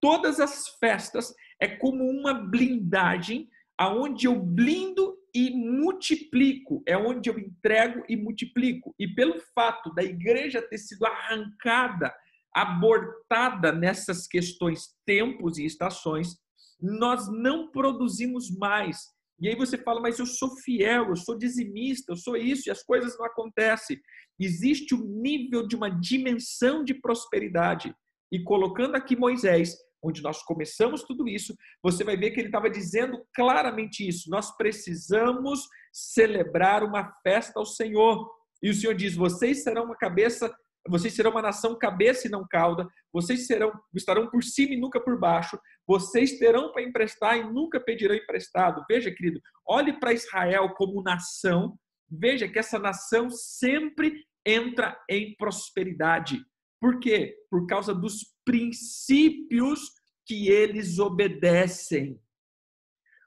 Todas as festas é como uma blindagem aonde eu blindo e multiplico, é onde eu entrego e multiplico. E pelo fato da igreja ter sido arrancada, abortada nessas questões tempos e estações, nós não produzimos mais. E aí você fala, mas eu sou fiel, eu sou dizimista, eu sou isso, e as coisas não acontecem. Existe um nível de uma dimensão de prosperidade. E colocando aqui Moisés, onde nós começamos tudo isso, você vai ver que ele estava dizendo claramente isso. Nós precisamos celebrar uma festa ao Senhor. E o Senhor diz: vocês serão uma cabeça, vocês serão uma nação cabeça e não cauda, vocês serão, estarão por cima e nunca por baixo, vocês terão para emprestar e nunca pedirão emprestado. Veja, querido, olhe para Israel como nação, veja que essa nação sempre entra em prosperidade. Por quê? Por causa dos princípios que eles obedecem.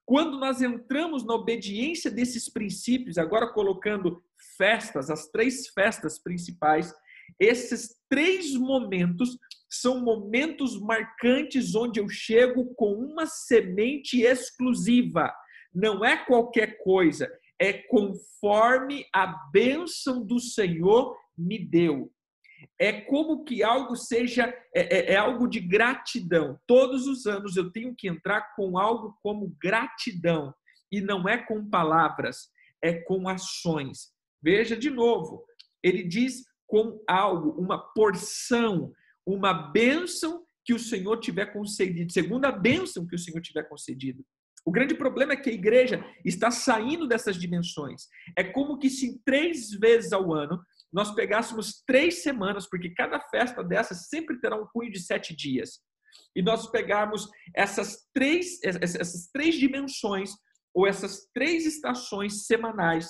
Quando nós entramos na obediência desses princípios, agora colocando festas, as três festas principais, esses três momentos são momentos marcantes onde eu chego com uma semente exclusiva. Não é qualquer coisa, é conforme a bênção do Senhor me deu é como que algo seja é, é, é, algo de gratidão. Todos os anos eu tenho que entrar com algo como gratidão e não é com palavras, é com ações. Veja de novo, ele diz com algo, uma porção, uma bênção que o Senhor tiver concedido, segundo a bênção que o Senhor tiver concedido. O grande problema é que a igreja está saindo dessas dimensões. É como que se três vezes ao ano nós pegássemos três semanas, porque cada festa dessas sempre terá um cunho de sete dias, e nós pegarmos essas três, essas três dimensões, ou essas três estações semanais,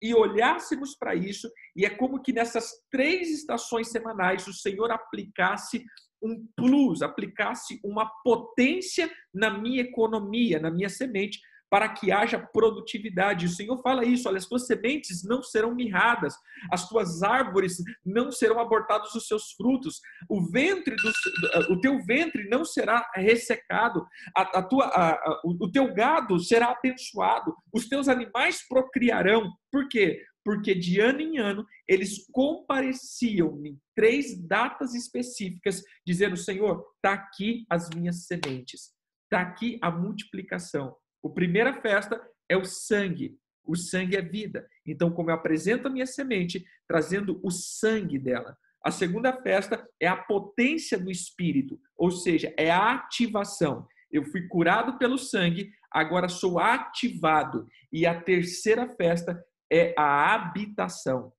e olhássemos para isso, e é como que nessas três estações semanais o Senhor aplicasse um plus, aplicasse uma potência na minha economia, na minha semente, para que haja produtividade. O Senhor fala isso: olha, as tuas sementes não serão mirradas, as tuas árvores não serão abortados os seus frutos, o ventre do, o teu ventre não será ressecado, a, a tua, a, o teu gado será abençoado, os teus animais procriarão. Por quê? Porque de ano em ano eles compareciam em três datas específicas, dizendo: Senhor, está aqui as minhas sementes, está aqui a multiplicação. A primeira festa é o sangue. O sangue é vida. Então, como eu apresento a minha semente, trazendo o sangue dela. A segunda festa é a potência do espírito, ou seja, é a ativação. Eu fui curado pelo sangue, agora sou ativado. E a terceira festa é a habitação.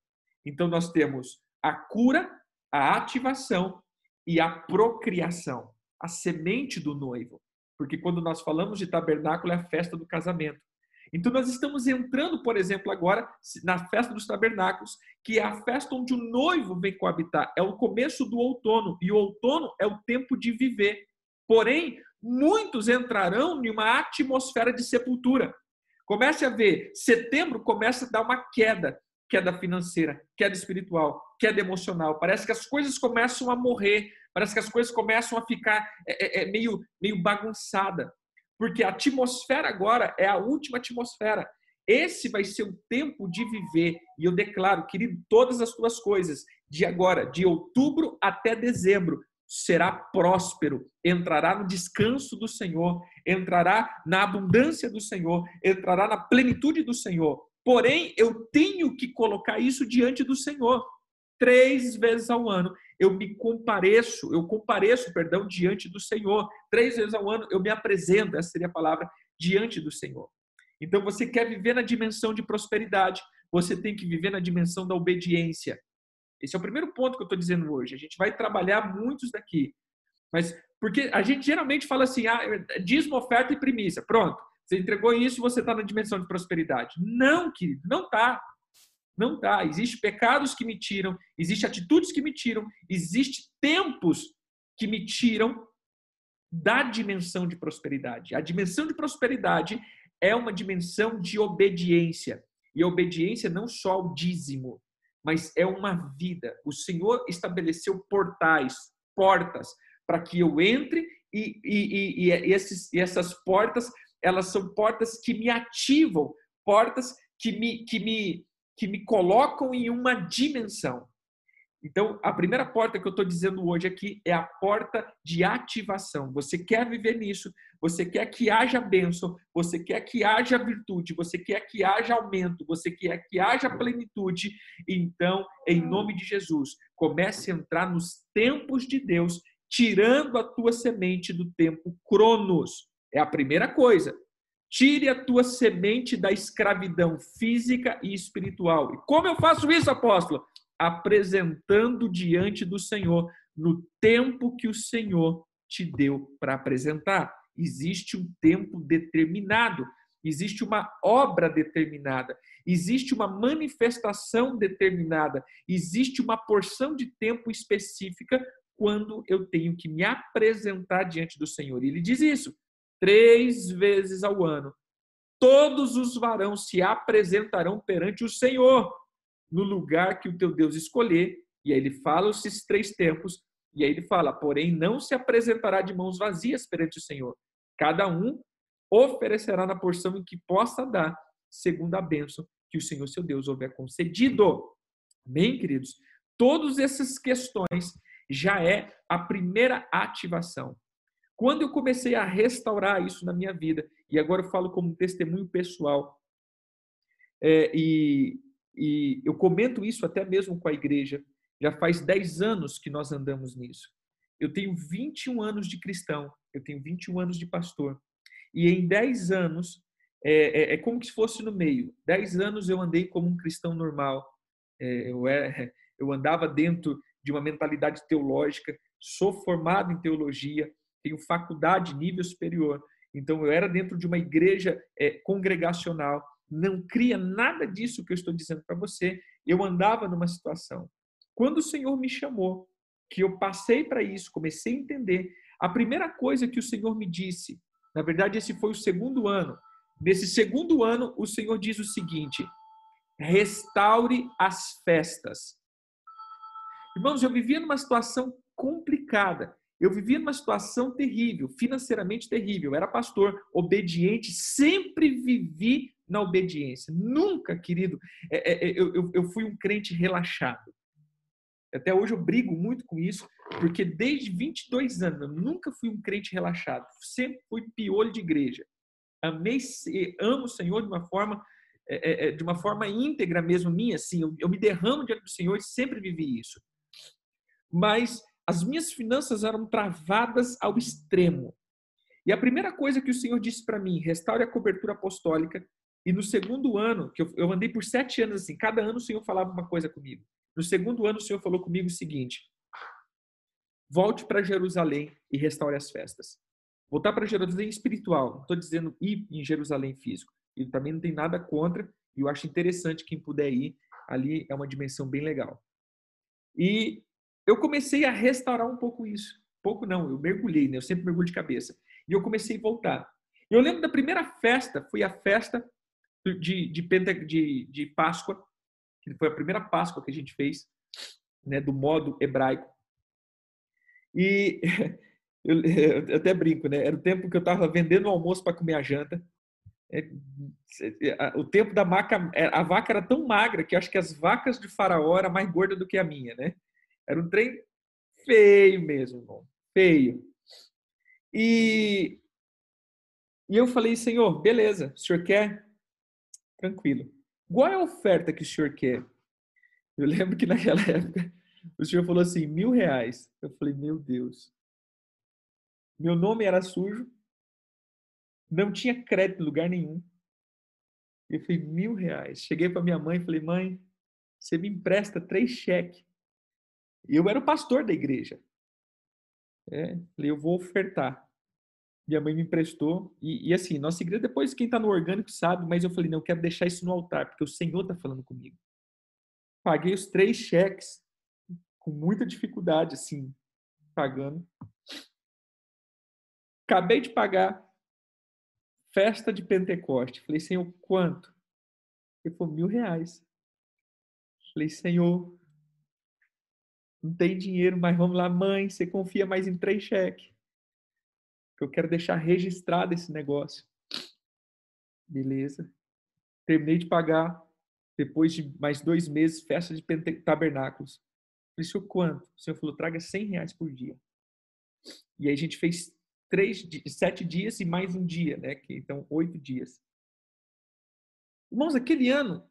Então, nós temos a cura, a ativação e a procriação, a semente do noivo. Porque quando nós falamos de tabernáculo é a festa do casamento. Então nós estamos entrando, por exemplo, agora na festa dos tabernáculos, que é a festa onde o noivo vem coabitar. É o começo do outono e o outono é o tempo de viver. Porém, muitos entrarão em uma atmosfera de sepultura. Comece a ver, setembro começa a dar uma queda, queda financeira, queda espiritual, queda emocional. Parece que as coisas começam a morrer, parece que as coisas começam a ficar é, é, é meio, meio bagunçada. Porque a atmosfera agora é a última atmosfera. Esse vai ser o tempo de viver. E eu declaro, querido, todas as tuas coisas, de agora, de outubro até dezembro, será próspero, entrará no descanso do Senhor, entrará na abundância do Senhor, entrará na plenitude do Senhor. Porém, eu tenho que colocar isso diante do Senhor. Três vezes ao ano eu me compareço, eu compareço, perdão, diante do Senhor. Três vezes ao ano eu me apresento, essa seria a palavra, diante do Senhor. Então você quer viver na dimensão de prosperidade, você tem que viver na dimensão da obediência. Esse é o primeiro ponto que eu estou dizendo hoje. A gente vai trabalhar muitos daqui. Mas porque a gente geralmente fala assim, ah, dízimo, oferta e primícia. Pronto. Você entregou isso, você está na dimensão de prosperidade. Não, querido, não está. Não tá. Existem pecados que me tiram, existem atitudes que me tiram, existem tempos que me tiram da dimensão de prosperidade. A dimensão de prosperidade é uma dimensão de obediência. E obediência não só ao dízimo, mas é uma vida. O Senhor estabeleceu portais, portas, para que eu entre e, e, e, e, esses, e essas portas, elas são portas que me ativam, portas que me, que me, que me colocam em uma dimensão. Então, a primeira porta que eu estou dizendo hoje aqui é a porta de ativação. Você quer viver nisso, você quer que haja bênção, você quer que haja virtude, você quer que haja aumento, você quer que haja plenitude. Então, em nome de Jesus, comece a entrar nos tempos de Deus, tirando a tua semente do tempo Cronos. É a primeira coisa. Tire a tua semente da escravidão física e espiritual. E como eu faço isso, apóstolo? Apresentando diante do Senhor no tempo que o Senhor te deu para apresentar. Existe um tempo determinado, existe uma obra determinada, existe uma manifestação determinada, existe uma porção de tempo específica quando eu tenho que me apresentar diante do Senhor. E ele diz isso três vezes ao ano. Todos os varões se apresentarão perante o Senhor no lugar que o teu Deus escolher. E aí ele fala esses três tempos. E aí ele fala: porém, não se apresentará de mãos vazias perante o Senhor. Cada um oferecerá na porção em que possa dar, segundo a bênção que o Senhor seu Deus houver concedido. Amém, queridos? Todas essas questões já é a primeira ativação. Quando eu comecei a restaurar isso na minha vida, e agora eu falo como testemunho pessoal, é, e, e eu comento isso até mesmo com a igreja, já faz 10 anos que nós andamos nisso. Eu tenho 21 anos de cristão, eu tenho 21 anos de pastor, e em 10 anos, é, é, é como se fosse no meio. 10 anos eu andei como um cristão normal, é, eu, é, eu andava dentro de uma mentalidade teológica, sou formado em teologia, tenho faculdade nível superior. Então, eu era dentro de uma igreja é, congregacional, não cria nada disso que eu estou dizendo para você. Eu andava numa situação. Quando o Senhor me chamou, que eu passei para isso, comecei a entender, a primeira coisa que o Senhor me disse, na verdade, esse foi o segundo ano. Nesse segundo ano, o Senhor diz o seguinte: restaure as festas. Irmãos, eu vivia numa situação complicada. Eu vivia numa situação terrível, financeiramente terrível. Eu era pastor, obediente, sempre vivi na obediência. Nunca, querido, é, é, é, eu, fui um crente relaxado. Até hoje eu brigo muito com isso, porque desde 22 anos eu nunca fui um crente relaxado. Sempre fui piolho de igreja. Amei, amo o Senhor de uma forma de uma forma íntegra mesmo minha, assim, eu me derramo diante do Senhor e sempre vivi isso. Mas as minhas finanças eram travadas ao extremo. E a primeira coisa que o Senhor disse para mim, restaure a cobertura apostólica. E no segundo ano, que eu, andei por sete anos assim, cada ano o Senhor falava uma coisa comigo. No segundo ano o Senhor falou comigo o seguinte: volte para Jerusalém e restaure as festas. Voltar para Jerusalém espiritual, não estou dizendo ir em Jerusalém físico. E também não tem nada contra, e eu acho interessante quem puder ir, ali é uma dimensão bem legal. E eu comecei a restaurar um pouco isso. Pouco não, eu mergulhei, né? Eu sempre mergulho de cabeça. E eu comecei a voltar. Eu lembro da primeira festa, foi a festa de, de, de, de Páscoa, que foi a primeira Páscoa que a gente fez, né, do modo hebraico. E eu, eu até brinco, né? Era o tempo que eu estava vendendo o almoço para comer a janta. É, o tempo da vaca, é, a vaca era tão magra que acho que as vacas de faraó eram mais gordas do que a minha, né? Era um trem feio mesmo, irmão. feio. E, e eu falei, Senhor, beleza, o senhor quer? Tranquilo. Qual é a oferta que o senhor quer? Eu lembro que naquela época o senhor falou assim, mil reais. Eu falei, meu Deus. Meu nome era sujo, não tinha crédito em lugar nenhum. Eu falei, mil reais. Cheguei para minha mãe e falei, mãe, você me empresta três cheques. E eu era o pastor da igreja. É, falei, eu vou ofertar. Minha mãe me emprestou. E, e assim, nossa igreja, depois quem está no orgânico sabe, mas eu falei, não, eu quero deixar isso no altar, porque o Senhor está falando comigo. Paguei os três cheques com muita dificuldade, assim, pagando. Acabei de pagar festa de Pentecoste. Falei, Senhor, quanto? Ele falou, mil reais. Falei, Senhor, não tem dinheiro, mas vamos lá, mãe, você confia mais em três cheques. Eu quero deixar registrado esse negócio. Beleza. Terminei de pagar. Depois de mais dois meses, festa de tabernáculos. Falei, senhor, quanto? O senhor falou, traga 100 reais por dia. E aí a gente fez três, sete dias e mais um dia, né? Então, oito dias. Irmãos, aquele ano,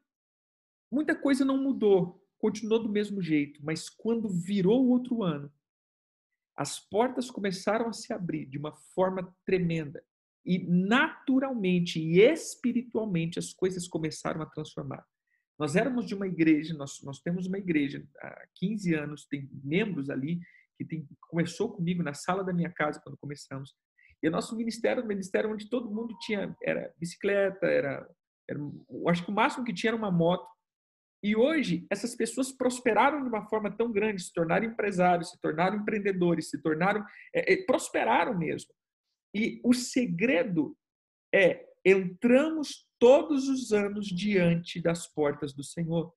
muita coisa não mudou, continuou do mesmo jeito, mas quando virou o outro ano, as portas começaram a se abrir de uma forma tremenda. E naturalmente e espiritualmente as coisas começaram a transformar. Nós éramos de uma igreja, nós, nós temos uma igreja há 15 anos, tem membros ali que tem, começou comigo na sala da minha casa quando começamos. E o nosso ministério, um ministério onde todo mundo tinha, era bicicleta, era, era, acho que o máximo que tinha era uma moto. E hoje, essas pessoas prosperaram de uma forma tão grande, se tornaram empresários, se tornaram empreendedores, se tornaram, é, é, prosperaram mesmo. E o segredo é entramos todos os anos diante das portas do Senhor.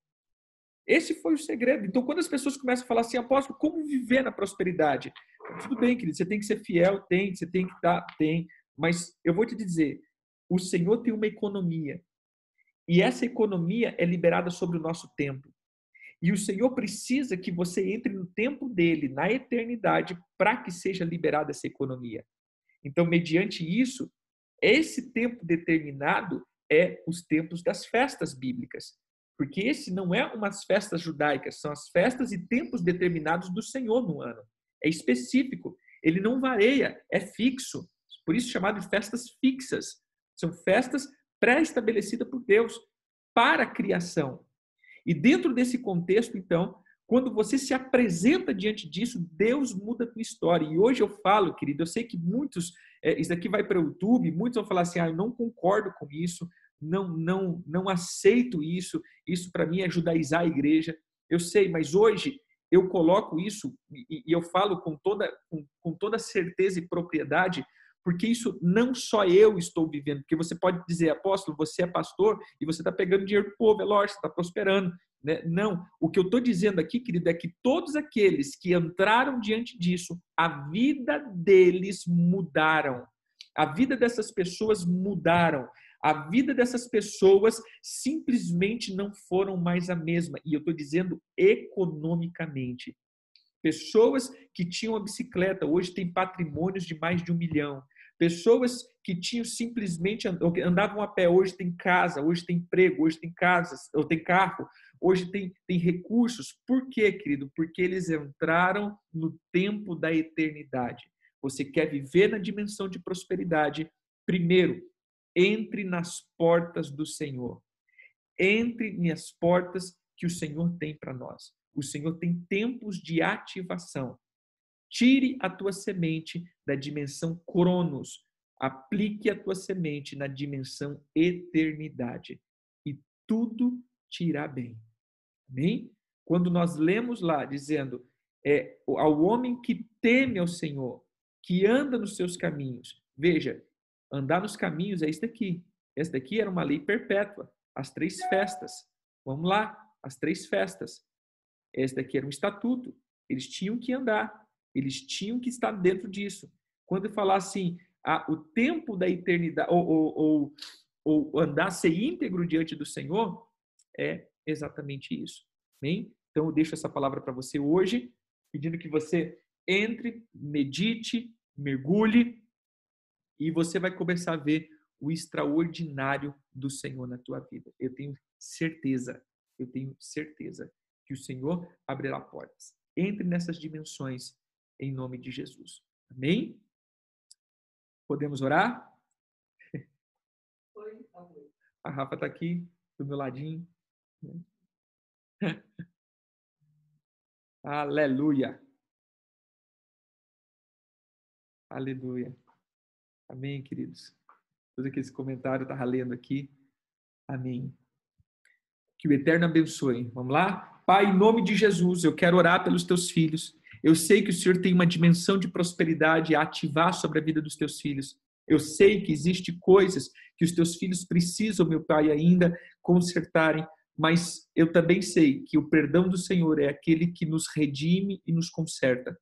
Esse foi o segredo. Então, quando as pessoas começam a falar assim, apóstolo, como viver na prosperidade? Tudo bem, querido, você tem que ser fiel, tem, você tem que estar, tem. Mas eu vou te dizer, o Senhor tem uma economia. E essa economia é liberada sobre o nosso tempo. E o Senhor precisa que você entre no tempo dele, na eternidade, para que seja liberada essa economia. Então, mediante isso, esse tempo determinado é os tempos das festas bíblicas. Porque esse não é umas festas judaicas, são as festas e tempos determinados do Senhor no ano. É específico, ele não varia, é fixo. Por isso chamado de festas fixas. São festas pré-estabelecidas por Deus para a criação. E dentro desse contexto, então, quando você se apresenta diante disso, Deus muda a tua história. E hoje eu falo, querido, eu sei que muitos, é, isso aqui vai para o YouTube, muitos vão falar assim, ah, eu não concordo com isso, não, não, não aceito isso, isso para mim é judaizar a igreja. Eu sei, mas hoje eu coloco isso e, e eu falo com toda, com, com toda certeza e propriedade, porque isso não só eu estou vivendo, porque você pode dizer, apóstolo, você é pastor e você está pegando dinheiro do povo, é lógico, está prosperando. Né? Não, o que eu estou dizendo aqui, querido, é que todos aqueles que entraram diante disso, a vida deles mudaram. A vida dessas pessoas mudaram. A vida dessas pessoas simplesmente não foram mais a mesma. E eu estou dizendo economicamente. Pessoas que tinham a bicicleta hoje têm patrimônios de mais de um milhão. Pessoas que tinham simplesmente andavam a pé hoje têm casa, hoje têm emprego, hoje têm casas, ou têm carro, hoje têm recursos. Por quê, querido? Porque eles entraram no tempo da eternidade. Você quer viver na dimensão de prosperidade? Primeiro, entre nas portas do Senhor. Entre nas portas que o Senhor tem para nós. O Senhor tem tempos de ativação. Tire a tua semente da dimensão cronos, aplique a tua semente na dimensão eternidade e tudo te irá bem. Amém? Quando nós lemos lá dizendo é, ao homem que teme ao Senhor, que anda nos seus caminhos, veja, andar nos caminhos é isso daqui. Essa daqui era uma lei perpétua, as três festas. Vamos lá, as três festas. Esse daqui era um estatuto. Eles tinham que andar. Eles tinham que estar dentro disso. Quando falar assim, ah, o tempo da eternidade, ou, ou, ou, ou andar ser íntegro diante do Senhor, é exatamente isso. Bem? Então eu deixo essa palavra para você hoje, pedindo que você entre, medite, mergulhe e você vai começar a ver o extraordinário do Senhor na tua vida. Eu tenho certeza, eu tenho certeza que o Senhor abrirá portas. Entre nessas dimensões em nome de Jesus. Amém? Podemos orar? A Rafa está aqui do meu ladinho. Aleluia. Aleluia. Amém, queridos. Todo aquele comentário está lendo aqui. Amém. Que o Eterno abençoe. Vamos lá? Pai, em nome de Jesus, eu quero orar pelos teus filhos. Eu sei que o Senhor tem uma dimensão de prosperidade a ativar sobre a vida dos teus filhos. Eu sei que existe coisas que os teus filhos precisam, meu Pai, ainda consertarem, mas eu também sei que o perdão do Senhor é aquele que nos redime e nos conserta.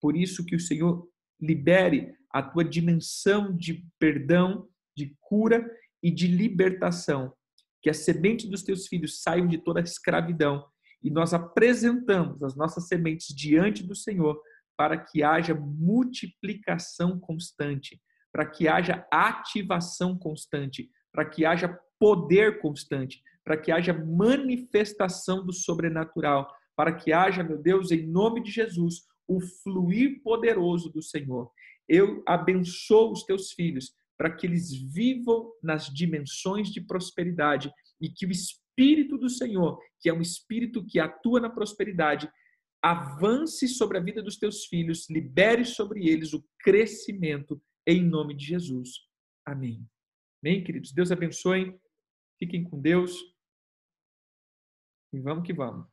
Por isso que o Senhor libere a tua dimensão de perdão, de cura e de libertação. Que a semente dos teus filhos saiam de toda a escravidão e nós apresentamos as nossas sementes diante do Senhor para que haja multiplicação constante, para que haja ativação constante, para que haja poder constante, para que haja manifestação do sobrenatural, para que haja, meu Deus, em nome de Jesus, o fluir poderoso do Senhor. Eu abençoo os teus filhos para que eles vivam nas dimensões de prosperidade e que o Espírito do Senhor, que é um Espírito que atua na prosperidade, avance sobre a vida dos teus filhos, libere sobre eles o crescimento em nome de Jesus. Amém. Amém, queridos? Deus abençoe. Fiquem com Deus. E vamos que vamos.